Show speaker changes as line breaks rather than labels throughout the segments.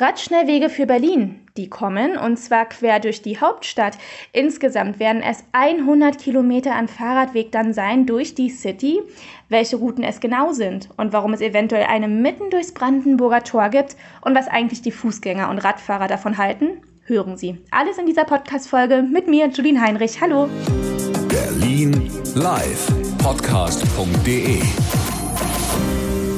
Radschnellwege für Berlin, die kommen, und zwar quer durch die Hauptstadt. Insgesamt werden es 100 Kilometer an Fahrradweg dann sein durch die City. Welche Routen es genau sind und warum es eventuell eine mitten durchs Brandenburger Tor gibt und was eigentlich die Fußgänger und Radfahrer davon halten, hören Sie. Alles in dieser Podcast-Folge mit mir, Julien Heinrich. Hallo.
Berlin live podcast.de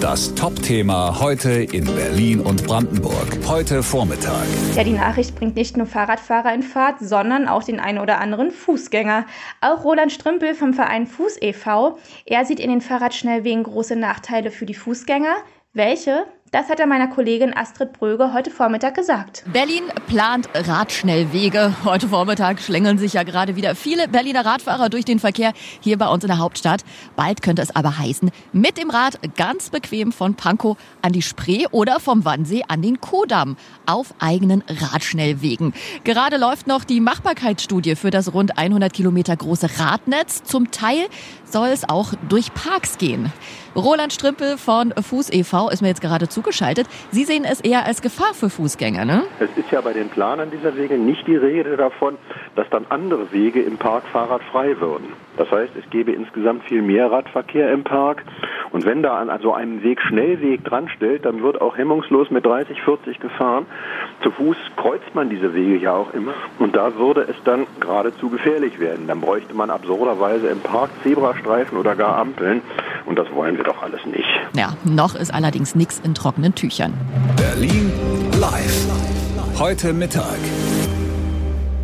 das Top-Thema heute in Berlin und Brandenburg. Heute Vormittag.
Ja, die Nachricht bringt nicht nur Fahrradfahrer in Fahrt, sondern auch den einen oder anderen Fußgänger. Auch Roland Strümpel vom Verein Fuß e.V. Er sieht in den Fahrradschnellwegen große Nachteile für die Fußgänger. Welche? Das hat er meiner Kollegin Astrid Bröge heute Vormittag gesagt.
Berlin plant Radschnellwege. Heute Vormittag schlängeln sich ja gerade wieder viele Berliner Radfahrer durch den Verkehr hier bei uns in der Hauptstadt. Bald könnte es aber heißen, mit dem Rad ganz bequem von Pankow an die Spree oder vom Wannsee an den Kudamm auf eigenen Radschnellwegen. Gerade läuft noch die Machbarkeitsstudie für das rund 100 Kilometer große Radnetz. Zum Teil soll es auch durch Parks gehen. Roland Strümpel von Fuß e.V. ist mir jetzt gerade zugeschaltet. Sie sehen es eher als Gefahr für Fußgänger, ne?
Es ist ja bei den Planern dieser Wege nicht die Rede davon, dass dann andere Wege im Park fahrradfrei würden. Das heißt, es gäbe insgesamt viel mehr Radverkehr im Park. Und wenn da an so einem Weg Schnellweg dran stellt, dann wird auch hemmungslos mit 30, 40 gefahren. Zu Fuß kreuzt man diese Wege ja auch immer. Und da würde es dann geradezu gefährlich werden. Dann bräuchte man absurderweise im Park Zebrastreifen oder gar Ampeln. Und das wollen wir doch alles nicht.
Ja, noch ist allerdings nichts in trockenen Tüchern.
Berlin live. Heute Mittag.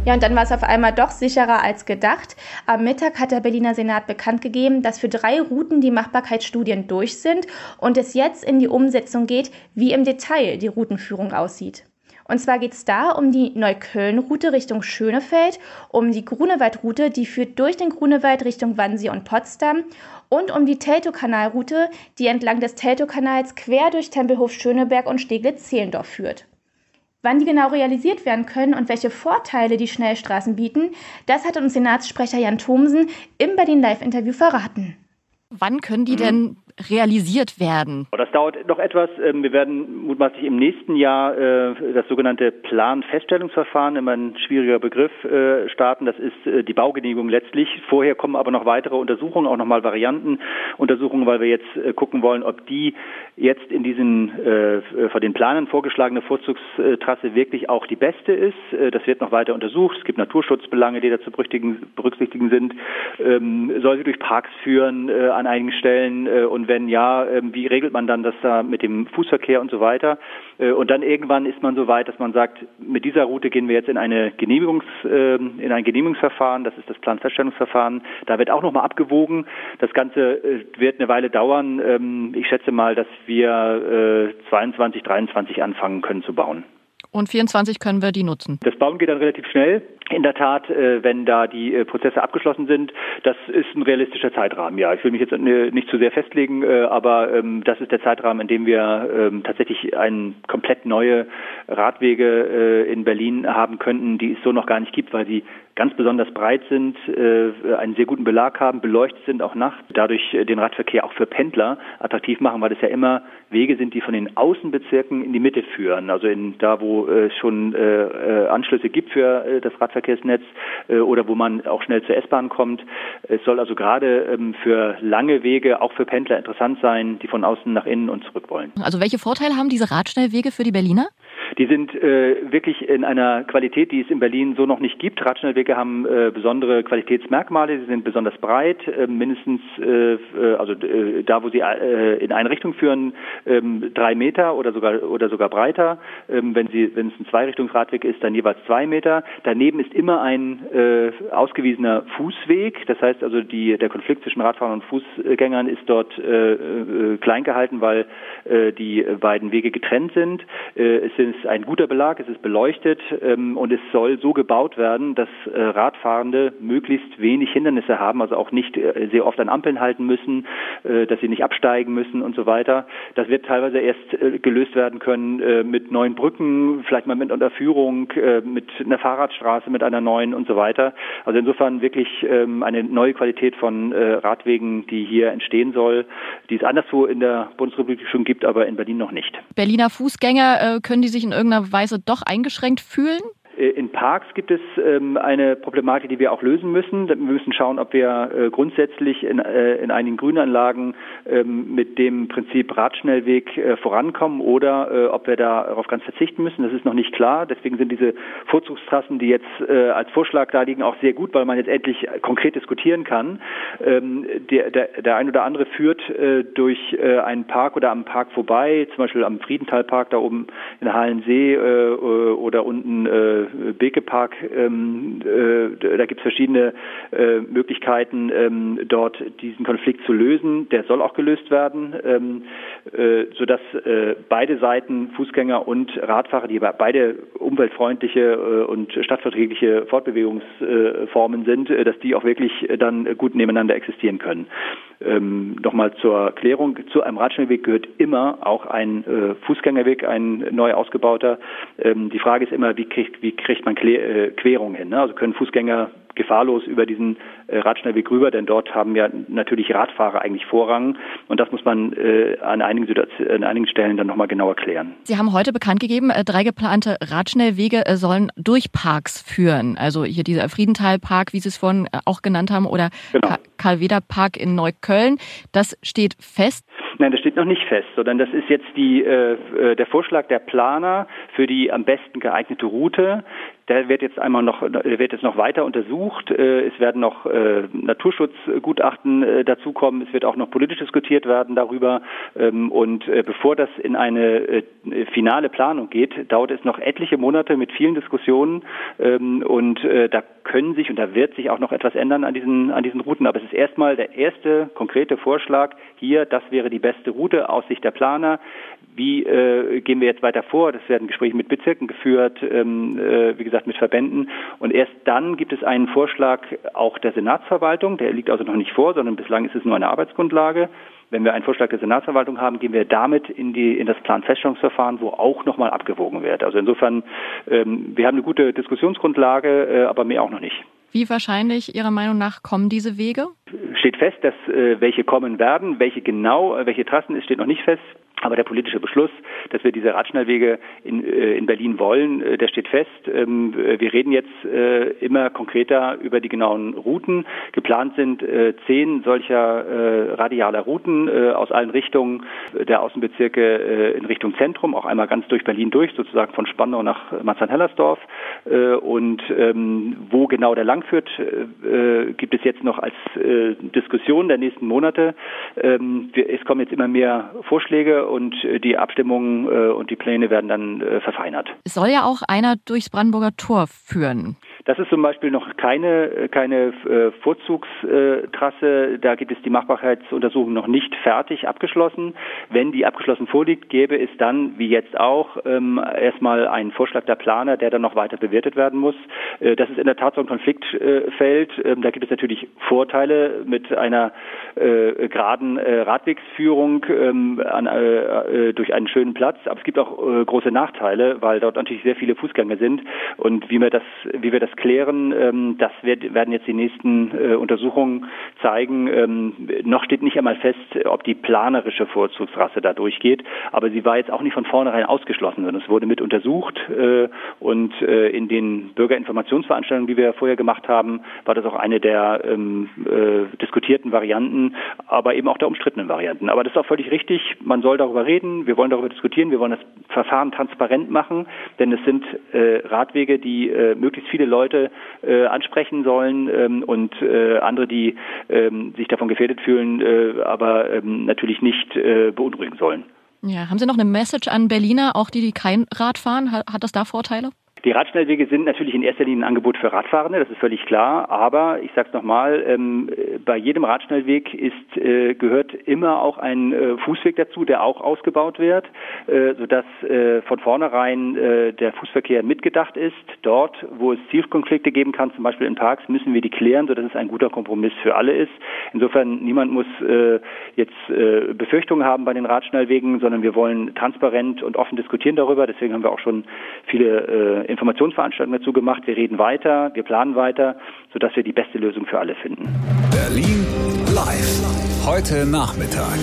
Ja, und dann war es auf einmal doch sicherer als gedacht. Am Mittag hat der Berliner Senat bekannt gegeben, dass für drei Routen die Machbarkeitsstudien durch sind und es jetzt in die Umsetzung geht, wie im Detail die Routenführung aussieht. Und zwar geht es da um die Neukölln-Route Richtung Schönefeld, um die Grunewald-Route, die führt durch den Grunewald Richtung Wannsee und Potsdam und um die Teltow-Kanal-Route, die entlang des Teltow-Kanals quer durch Tempelhof Schöneberg und Steglitz-Zehlendorf führt. Wann die genau realisiert werden können und welche Vorteile die Schnellstraßen bieten, das hat uns Senatssprecher Jan Thomsen im Berlin Live-Interview verraten.
Wann können die denn realisiert werden?
Das dauert noch etwas. Ähm, wir werden mutmaßlich im nächsten Jahr äh, das sogenannte Planfeststellungsverfahren, immer ein schwieriger Begriff, äh, starten. Das ist äh, die Baugenehmigung letztlich. Vorher kommen aber noch weitere Untersuchungen, auch nochmal Variantenuntersuchungen, weil wir jetzt gucken wollen, ob die jetzt in diesen von den Planern vorgeschlagene Vorzugstrasse wirklich auch die beste ist. Das wird noch weiter untersucht. Es gibt Naturschutzbelange, die da zu berücksichtigen sind. Ähm, soll sie durch Parks führen an einigen Stellen und wenn ja, ähm, wie regelt man dann das da mit dem Fußverkehr und so weiter? Äh, und dann irgendwann ist man so weit, dass man sagt, mit dieser Route gehen wir jetzt in eine Genehmigungs, ähm, in ein Genehmigungsverfahren, das ist das Planfeststellungsverfahren. Da wird auch nochmal abgewogen. Das Ganze äh, wird eine Weile dauern. Ähm, ich schätze mal, dass wir 22, äh, 23 anfangen können zu bauen.
Und 24 können wir die nutzen.
Das Bauen geht dann relativ schnell. In der Tat, äh, wenn da die äh, Prozesse abgeschlossen sind, das ist ein realistischer Zeitrahmen. Ja, ich will mich jetzt äh, nicht zu sehr festlegen, aber ähm, das ist der Zeitrahmen, in dem wir ähm, tatsächlich ein komplett neue Radwege in Berlin haben könnten, die es so noch gar nicht gibt, weil sie ganz besonders breit sind, einen sehr guten Belag haben, beleuchtet sind auch nachts, dadurch den Radverkehr auch für Pendler attraktiv machen, weil es ja immer Wege sind, die von den Außenbezirken in die Mitte führen, also in da, wo es schon Anschlüsse gibt für das Radverkehr Nahverkehrsnetz äh, oder wo man auch schnell zur S-Bahn kommt. Es soll also gerade ähm, für lange Wege, auch für Pendler interessant sein, die von außen nach innen und zurück wollen.
Also welche Vorteile haben diese Radschnellwege für die Berliner?
Die sind äh, wirklich in einer Qualität, die es in Berlin so noch nicht gibt. Radschnellwege haben äh, besondere Qualitätsmerkmale. Sie sind besonders breit, äh, mindestens äh, äh also äh, da, wo sie äh, in eine Richtung führen, äh, drei Meter oder sogar oder sogar breiter. Äh, wenn sie wenn es ein Zweirichtungsradweg ist, dann jeweils zwei Meter. Daneben ist immer ein äh, ausgewiesener Fußweg. Das heißt also die der Konflikt zwischen Radfahrern und Fußgängern ist dort äh, äh, klein gehalten, weil äh, die beiden Wege getrennt sind. Es ist ein guter Belag, es ist beleuchtet ähm, und es soll so gebaut werden, dass äh, Radfahrende möglichst wenig Hindernisse haben, also auch nicht äh, sehr oft an Ampeln halten müssen, äh, dass sie nicht absteigen müssen und so weiter. Das wird teilweise erst äh, gelöst werden können äh, mit neuen Brücken, vielleicht mal mit Unterführung, äh, mit einer Fahrradstraße, mit einer neuen und so weiter. Also insofern wirklich ähm, eine neue Qualität von Radwegen, die hier entstehen soll, die es anderswo in der Bundesrepublik schon gibt, aber in Berlin noch nicht.
Berliner Fußgänger können die sich in irgendeiner Weise doch eingeschränkt fühlen?
Äh, in Parks gibt es ähm, eine Problematik, die wir auch lösen müssen. Wir müssen schauen, ob wir äh, grundsätzlich in, äh, in einigen Grünanlagen ähm, mit dem Prinzip Radschnellweg vorankommen oder ob wir darauf ganz verzichten müssen. Das ist noch nicht klar. Deswegen sind diese Vorzugstrassen, die jetzt als Vorschlag da liegen, auch sehr gut, weil man jetzt endlich konkret diskutieren kann. Ähm, der ein oder andere führt durch einen Park oder am Park vorbei, zum Beispiel am Friedentalpark da oben in Hallensee oder unten Bekepark, ähm, äh, da gibt es verschiedene äh, Möglichkeiten, ähm, dort diesen Konflikt zu lösen. Der soll auch gelöst werden, ähm, äh, sodass äh, beide Seiten, Fußgänger und Radfahrer, die beide umweltfreundliche äh, und stadtverträgliche Fortbewegungsformen sind, äh, dass die auch wirklich dann gut nebeneinander existieren können. Ähm, Nochmal zur Klärung, zu einem Radschnellweg gehört immer auch ein äh, Fußgängerweg, ein neu ausgebauter. Ähm, die Frage ist immer, wie kriegt, wie kriegt man Klä äh, Querung hin? Ne? Also können Fußgänger gefahrlos über diesen äh, Radschnellweg rüber, denn dort haben ja natürlich Radfahrer eigentlich Vorrang und das muss man äh, an, einigen an einigen Stellen dann nochmal genauer klären.
Sie haben heute bekannt gegeben, äh, drei geplante Radschnellwege äh, sollen durch Parks führen. Also hier dieser Friedenthal-Park, wie Sie es vorhin äh, auch genannt haben, oder genau. Karl-Weder-Park in Neukölln. Das steht fest.
Nein, das steht noch nicht fest, sondern das ist jetzt die, äh, äh der Vorschlag der Planer für die am besten geeignete Route. Der wird jetzt einmal noch, wird jetzt noch weiter untersucht. Äh, es werden noch äh, Naturschutzgutachten äh, dazukommen. Es wird auch noch politisch diskutiert werden darüber. Ähm, und bevor das in eine finale Planung geht, dauert es noch etliche Monate mit vielen Diskussionen. Ähm, und da können sich und da wird sich auch noch etwas ändern an diesen, an diesen Routen. Aber es ist erstmal der erste konkrete Vorschlag hier. Das wäre die beste Route aus Sicht der Planer. Wie äh, gehen wir jetzt weiter vor? Das werden Gespräche mit Bezirken geführt, ähm, äh, wie gesagt mit Verbänden. Und erst dann gibt es einen Vorschlag auch der Senatsverwaltung. Der liegt also noch nicht vor, sondern bislang ist es nur eine Arbeitsgrundlage. Wenn wir einen Vorschlag der Senatsverwaltung haben, gehen wir damit in, die, in das Planfeststellungsverfahren, wo auch nochmal abgewogen wird. Also insofern, ähm, wir haben eine gute Diskussionsgrundlage, äh, aber mehr auch noch nicht.
Wie wahrscheinlich Ihrer Meinung nach kommen diese Wege?
Steht fest, dass äh, welche kommen werden, welche genau, äh, welche Trassen, es steht noch nicht fest. Aber der politische Beschluss, dass wir diese Radschnellwege in, äh, in Berlin wollen, äh, der steht fest. Ähm, wir reden jetzt äh, immer konkreter über die genauen Routen. Geplant sind zehn solcher radialer Routen aus allen Richtungen der Außenbezirke in Richtung Zentrum, auch einmal ganz durch Berlin durch, sozusagen von Spandau nach Marzahn-Hellersdorf. Und ähm, wo genau der lang führt, gibt es jetzt noch als Diskussion der nächsten Monate. Ähm, es kommen jetzt immer mehr Vorschläge und äh, die Abstimmungen äh, und die Pläne werden dann äh, verfeinert.
Es soll ja auch einer durchs Brandenburger Tor führen.
Das ist zum Beispiel noch keine, keine äh, Vorzugstrasse. Da gibt es die Machbarkeitsuntersuchung noch nicht fertig abgeschlossen. Wenn die abgeschlossen vorliegt, gäbe es dann, wie jetzt auch, ähm, erstmal einen Vorschlag der Planer, der dann noch weiter bewertet werden muss. Äh, das ist in der Tat so ein Konfliktfeld. Ähm, da gibt es natürlich Vorteile mit einer äh, geraden Radwegsführung ähm, äh, durch einen schönen Platz. Aber es gibt auch große Nachteile, weil dort natürlich sehr viele Fußgänger sind. Und wie wir das, wie wir das klären. Ähm, das wird, werden jetzt die nächsten äh, Untersuchungen zeigen. Ähm, noch steht nicht einmal fest, ob die planerische Vorzugsrasse da durchgeht, aber sie war jetzt auch nicht von vornherein ausgeschlossen, sondern es wurde mit untersucht äh, und äh, in den Bürgerinformationsveranstaltungen, die wir vorher gemacht haben, war das auch eine der ähm, äh, diskutierten Varianten, aber eben auch der umstrittenen Varianten. Aber das ist auch völlig richtig. Man soll darüber reden. Wir wollen darüber diskutieren. Wir wollen das Verfahren transparent machen, denn es sind äh, Radwege, die äh, möglichst viele Leute Leute äh, ansprechen sollen ähm, und äh, andere, die ähm, sich davon gefährdet fühlen, äh, aber ähm, natürlich nicht äh, beunruhigen sollen.
Ja, haben Sie noch eine Message an Berliner, auch die, die kein Rad fahren? Hat, hat das da Vorteile?
Die Radschnellwege sind natürlich in erster Linie ein Angebot für Radfahrende, das ist völlig klar. Aber ich sage es nochmal, ähm, bei jedem Radschnellweg ist, äh, gehört immer auch ein äh, Fußweg dazu, der auch ausgebaut wird, äh, sodass äh, von vornherein äh, der Fußverkehr mitgedacht ist. Dort, wo es Zielkonflikte geben kann, zum Beispiel in Parks, müssen wir die klären, sodass es ein guter Kompromiss für alle ist. Insofern niemand muss äh, jetzt äh, Befürchtungen haben bei den Radschnellwegen, sondern wir wollen transparent und offen diskutieren darüber. Deswegen haben wir auch schon viele Informationsveranstaltungen dazu gemacht. Wir reden weiter, wir planen weiter, sodass wir die beste Lösung für alle finden.
Berlin live. Heute Nachmittag.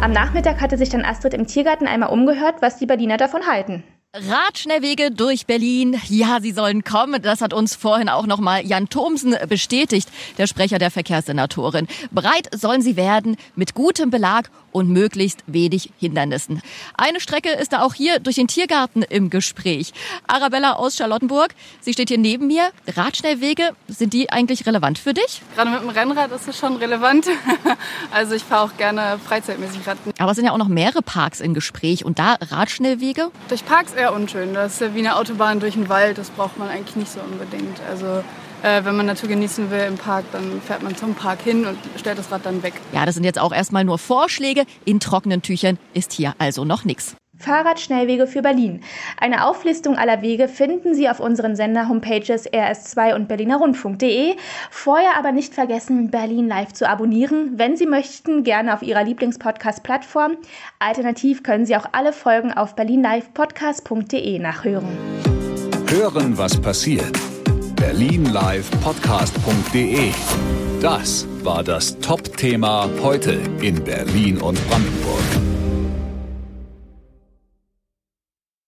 Am Nachmittag hatte sich dann Astrid im Tiergarten einmal umgehört, was die Berliner davon halten.
Radschnellwege durch Berlin. Ja, sie sollen kommen. Das hat uns vorhin auch nochmal Jan Thomsen bestätigt, der Sprecher der Verkehrssenatorin. Breit sollen sie werden, mit gutem Belag und möglichst wenig Hindernissen. Eine Strecke ist da auch hier durch den Tiergarten im Gespräch. Arabella aus Charlottenburg, sie steht hier neben mir. Radschnellwege, sind die eigentlich relevant für dich?
Gerade mit dem Rennrad ist es schon relevant. Also ich fahre auch gerne freizeitmäßig Rad.
Aber es sind ja auch noch mehrere Parks im Gespräch und da Radschnellwege?
Durch Parks eher unschön. Das ist ja wie eine Autobahn durch den Wald. Das braucht man eigentlich nicht so unbedingt. Also äh, wenn man Natur genießen will im Park, dann fährt man zum Park hin und stellt das Rad dann weg.
Ja, das sind jetzt auch erstmal nur Vorschläge. In trockenen Tüchern ist hier also noch nichts.
Fahrradschnellwege für Berlin. Eine Auflistung aller Wege finden Sie auf unseren Sender-Homepages rs2 und berlinerrundfunk.de. Vorher aber nicht vergessen, Berlin Live zu abonnieren. Wenn Sie möchten, gerne auf Ihrer Lieblingspodcast-Plattform. Alternativ können Sie auch alle Folgen auf berlinlivepodcast.de nachhören.
Hören, was passiert. berlinlivepodcast.de Das war das Top-Thema heute in Berlin und Brandenburg.